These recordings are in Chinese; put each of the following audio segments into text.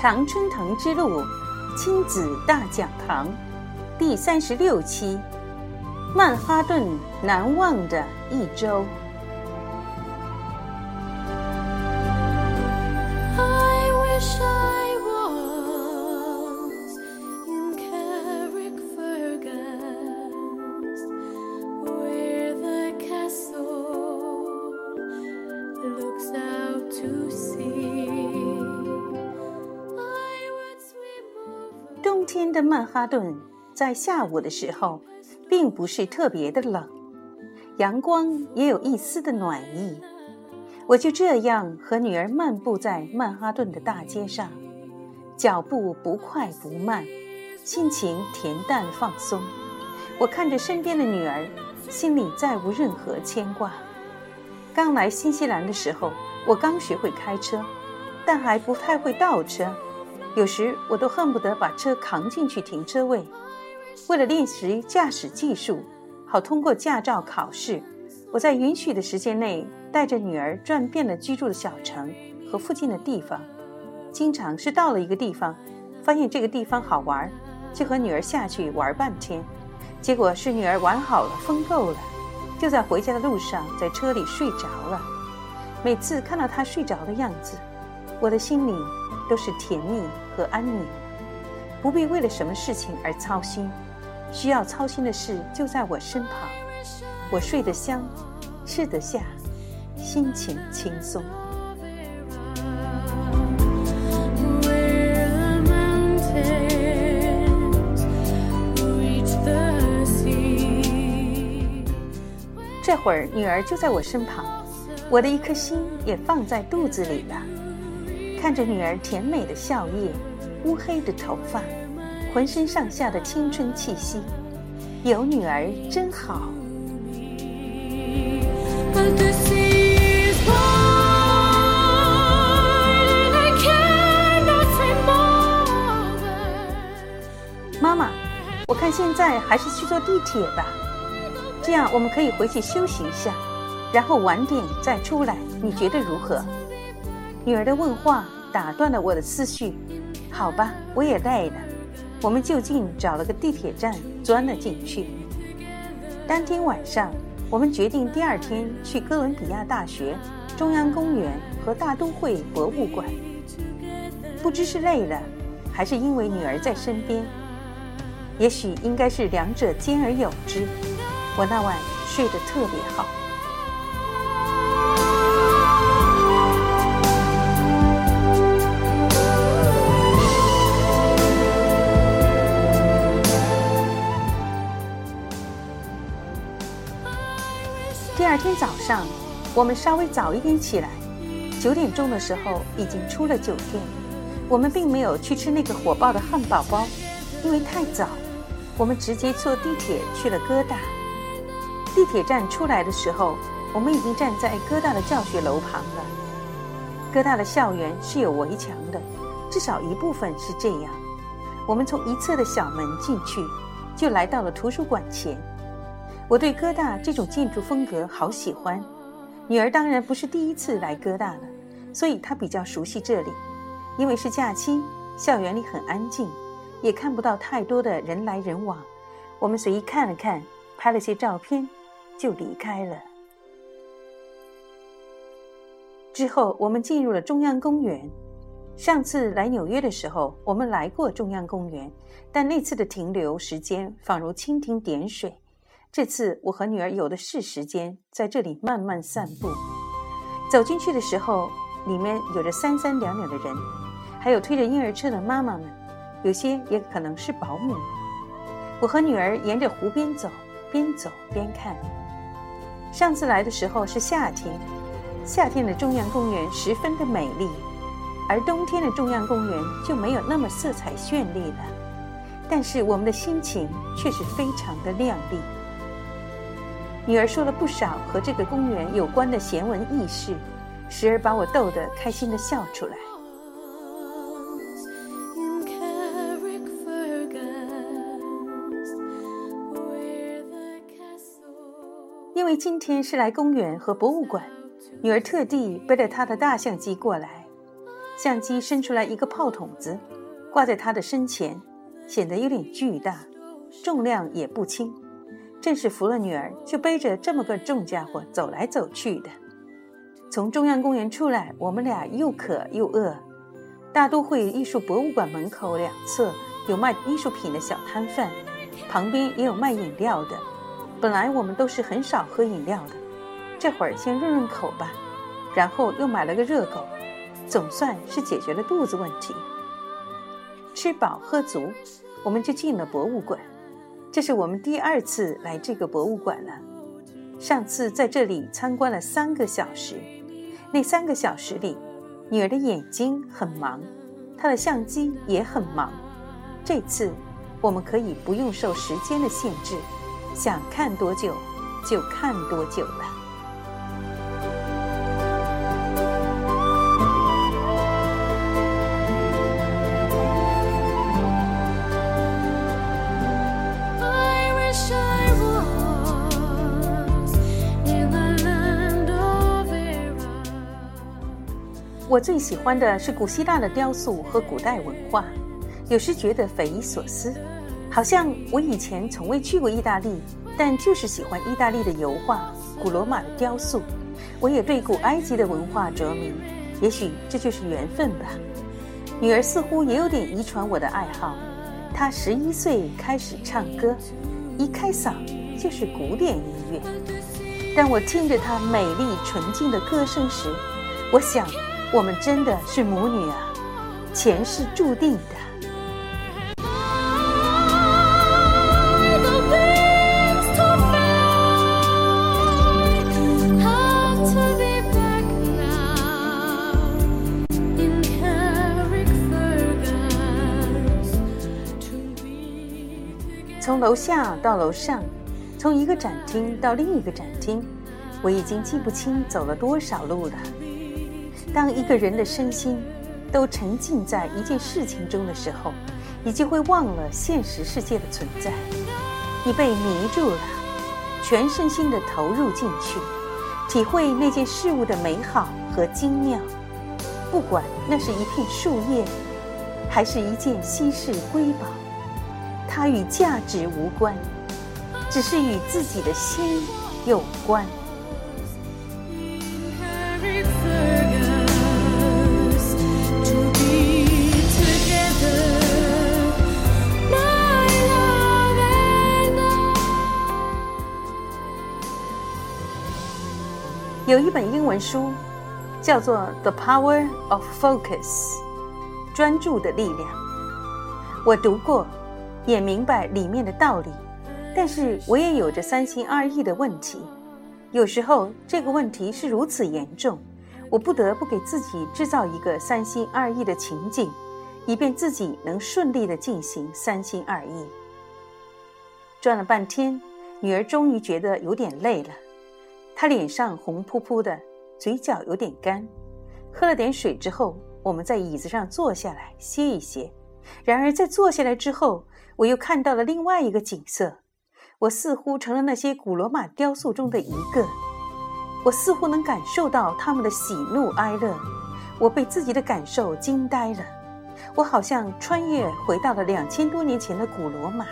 常春藤之路亲子大讲堂第三十六期：曼哈顿难忘的一周。冬天的曼哈顿在下午的时候，并不是特别的冷，阳光也有一丝的暖意。我就这样和女儿漫步在曼哈顿的大街上，脚步不快不慢，心情恬淡放松。我看着身边的女儿，心里再无任何牵挂。刚来新西兰的时候，我刚学会开车，但还不太会倒车。有时我都恨不得把车扛进去停车位。为了练习驾驶技术，好通过驾照考试，我在允许的时间内带着女儿转遍了居住的小城和附近的地方。经常是到了一个地方，发现这个地方好玩，就和女儿下去玩半天。结果是女儿玩好了，疯够了，就在回家的路上在车里睡着了。每次看到她睡着的样子，我的心里都是甜蜜。和安宁，不必为了什么事情而操心。需要操心的事就在我身旁，我睡得香，吃得下，心情轻松。这会儿女儿就在我身旁，我的一颗心也放在肚子里了。看着女儿甜美的笑靥，乌黑的头发，浑身上下的青春气息，有女儿真好。妈妈，我看现在还是去坐地铁吧，这样我们可以回去休息一下，然后晚点再出来，你觉得如何？女儿的问话打断了我的思绪。好吧，我也累了。我们就近找了个地铁站，钻了进去。当天晚上，我们决定第二天去哥伦比亚大学、中央公园和大都会博物馆。不知是累了，还是因为女儿在身边，也许应该是两者兼而有之。我那晚睡得特别好。上，我们稍微早一点起来，九点钟的时候已经出了酒店。我们并没有去吃那个火爆的汉堡包，因为太早。我们直接坐地铁去了哥大。地铁站出来的时候，我们已经站在哥大的教学楼旁了。哥大的校园是有围墙的，至少一部分是这样。我们从一侧的小门进去，就来到了图书馆前。我对哥大这种建筑风格好喜欢，女儿当然不是第一次来哥大了，所以她比较熟悉这里。因为是假期，校园里很安静，也看不到太多的人来人往。我们随意看了看，拍了些照片，就离开了。之后，我们进入了中央公园。上次来纽约的时候，我们来过中央公园，但那次的停留时间仿如蜻蜓点水。这次我和女儿有的是时间在这里慢慢散步。走进去的时候，里面有着三三两两的人，还有推着婴儿车的妈妈们，有些也可能是保姆。我和女儿沿着湖边走，边走边看。上次来的时候是夏天，夏天的中央公园十分的美丽，而冬天的中央公园就没有那么色彩绚丽了。但是我们的心情却是非常的亮丽。女儿说了不少和这个公园有关的闲文轶事，时而把我逗得开心的笑出来。因为今天是来公园和博物馆，女儿特地背着她的大相机过来，相机伸出来一个炮筒子，挂在她的身前，显得有点巨大，重量也不轻。正是服了女儿，就背着这么个重家伙走来走去的。从中央公园出来，我们俩又渴又饿。大都会艺术博物馆门口两侧有卖艺术品的小摊贩，旁边也有卖饮料的。本来我们都是很少喝饮料的，这会儿先润润口吧。然后又买了个热狗，总算是解决了肚子问题。吃饱喝足，我们就进了博物馆。这是我们第二次来这个博物馆了。上次在这里参观了三个小时，那三个小时里，女儿的眼睛很忙，她的相机也很忙。这次，我们可以不用受时间的限制，想看多久就看多久了。我最喜欢的是古希腊的雕塑和古代文化，有时觉得匪夷所思，好像我以前从未去过意大利，但就是喜欢意大利的油画、古罗马的雕塑。我也对古埃及的文化着迷，也许这就是缘分吧。女儿似乎也有点遗传我的爱好，她十一岁开始唱歌，一开嗓就是古典音乐。当我听着她美丽纯净的歌声时，我想。我们真的是母女啊，前世注定的。从楼下到楼上，从一个展厅到另一个展厅，我已经记不清走了多少路了。当一个人的身心都沉浸在一件事情中的时候，你就会忘了现实世界的存在。你被迷住了，全身心的投入进去，体会那件事物的美好和精妙。不管那是一片树叶，还是一件稀世瑰宝，它与价值无关，只是与自己的心有关。有一本英文书，叫做《The Power of Focus》，专注的力量。我读过，也明白里面的道理，但是我也有着三心二意的问题。有时候这个问题是如此严重，我不得不给自己制造一个三心二意的情景，以便自己能顺利的进行三心二意。转了半天，女儿终于觉得有点累了。他脸上红扑扑的，嘴角有点干。喝了点水之后，我们在椅子上坐下来歇一歇。然而，在坐下来之后，我又看到了另外一个景色。我似乎成了那些古罗马雕塑中的一个。我似乎能感受到他们的喜怒哀乐。我被自己的感受惊呆了。我好像穿越回到了两千多年前的古罗马。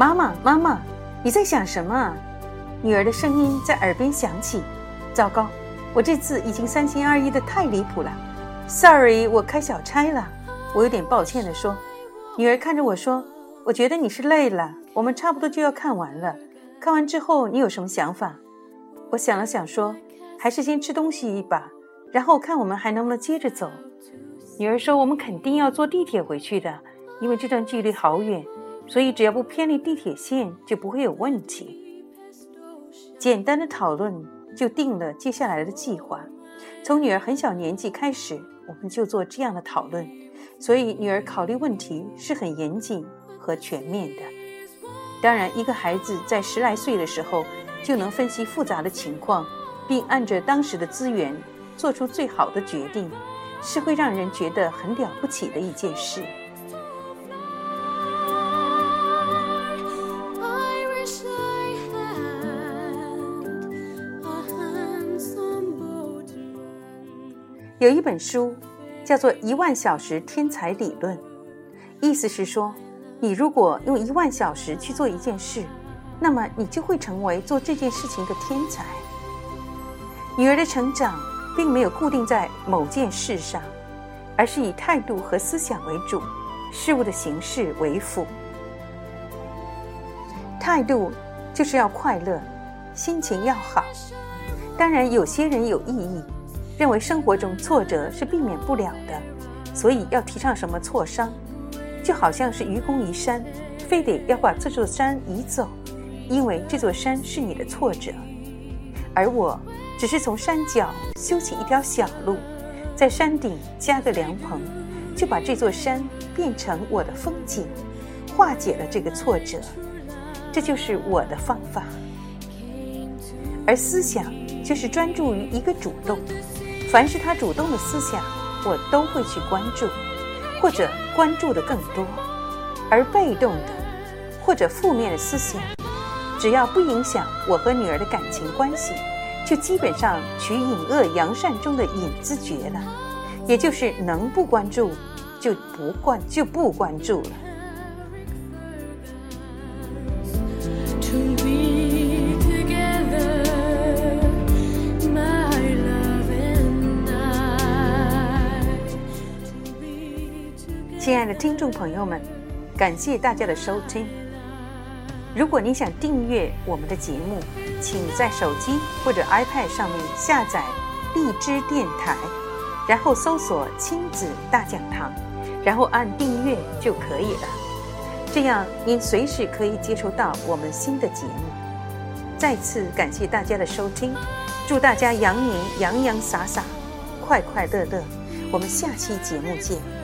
妈妈，妈妈，你在想什么？女儿的声音在耳边响起。糟糕，我这次已经三心二意的太离谱了。Sorry，我开小差了。我有点抱歉地说。女儿看着我说：“我觉得你是累了，我们差不多就要看完了。看完之后你有什么想法？”我想了想说：“还是先吃东西一把，然后看我们还能不能接着走。”女儿说：“我们肯定要坐地铁回去的，因为这段距离好远。”所以，只要不偏离地铁线，就不会有问题。简单的讨论就定了接下来的计划。从女儿很小年纪开始，我们就做这样的讨论，所以女儿考虑问题是很严谨和全面的。当然，一个孩子在十来岁的时候就能分析复杂的情况，并按着当时的资源做出最好的决定，是会让人觉得很了不起的一件事。有一本书，叫做《一万小时天才理论》，意思是说，你如果用一万小时去做一件事，那么你就会成为做这件事情的天才。女儿的成长并没有固定在某件事上，而是以态度和思想为主，事物的形式为辅。态度就是要快乐，心情要好。当然，有些人有异议。认为生活中挫折是避免不了的，所以要提倡什么挫伤，就好像是愚公移山，非得要把这座山移走，因为这座山是你的挫折。而我只是从山脚修起一条小路，在山顶加个凉棚，就把这座山变成我的风景，化解了这个挫折。这就是我的方法。而思想就是专注于一个主动。凡是他主动的思想，我都会去关注，或者关注的更多；而被动的或者负面的思想，只要不影响我和女儿的感情关系，就基本上取隐恶扬善中的隐字诀了，也就是能不关注就不关就不关注了。亲爱的听众朋友们，感谢大家的收听。如果你想订阅我们的节目，请在手机或者 iPad 上面下载荔枝电台，然后搜索“亲子大讲堂”，然后按订阅就可以了。这样您随时可以接收到我们新的节目。再次感谢大家的收听，祝大家羊年洋洋洒洒，快快乐乐。我们下期节目见。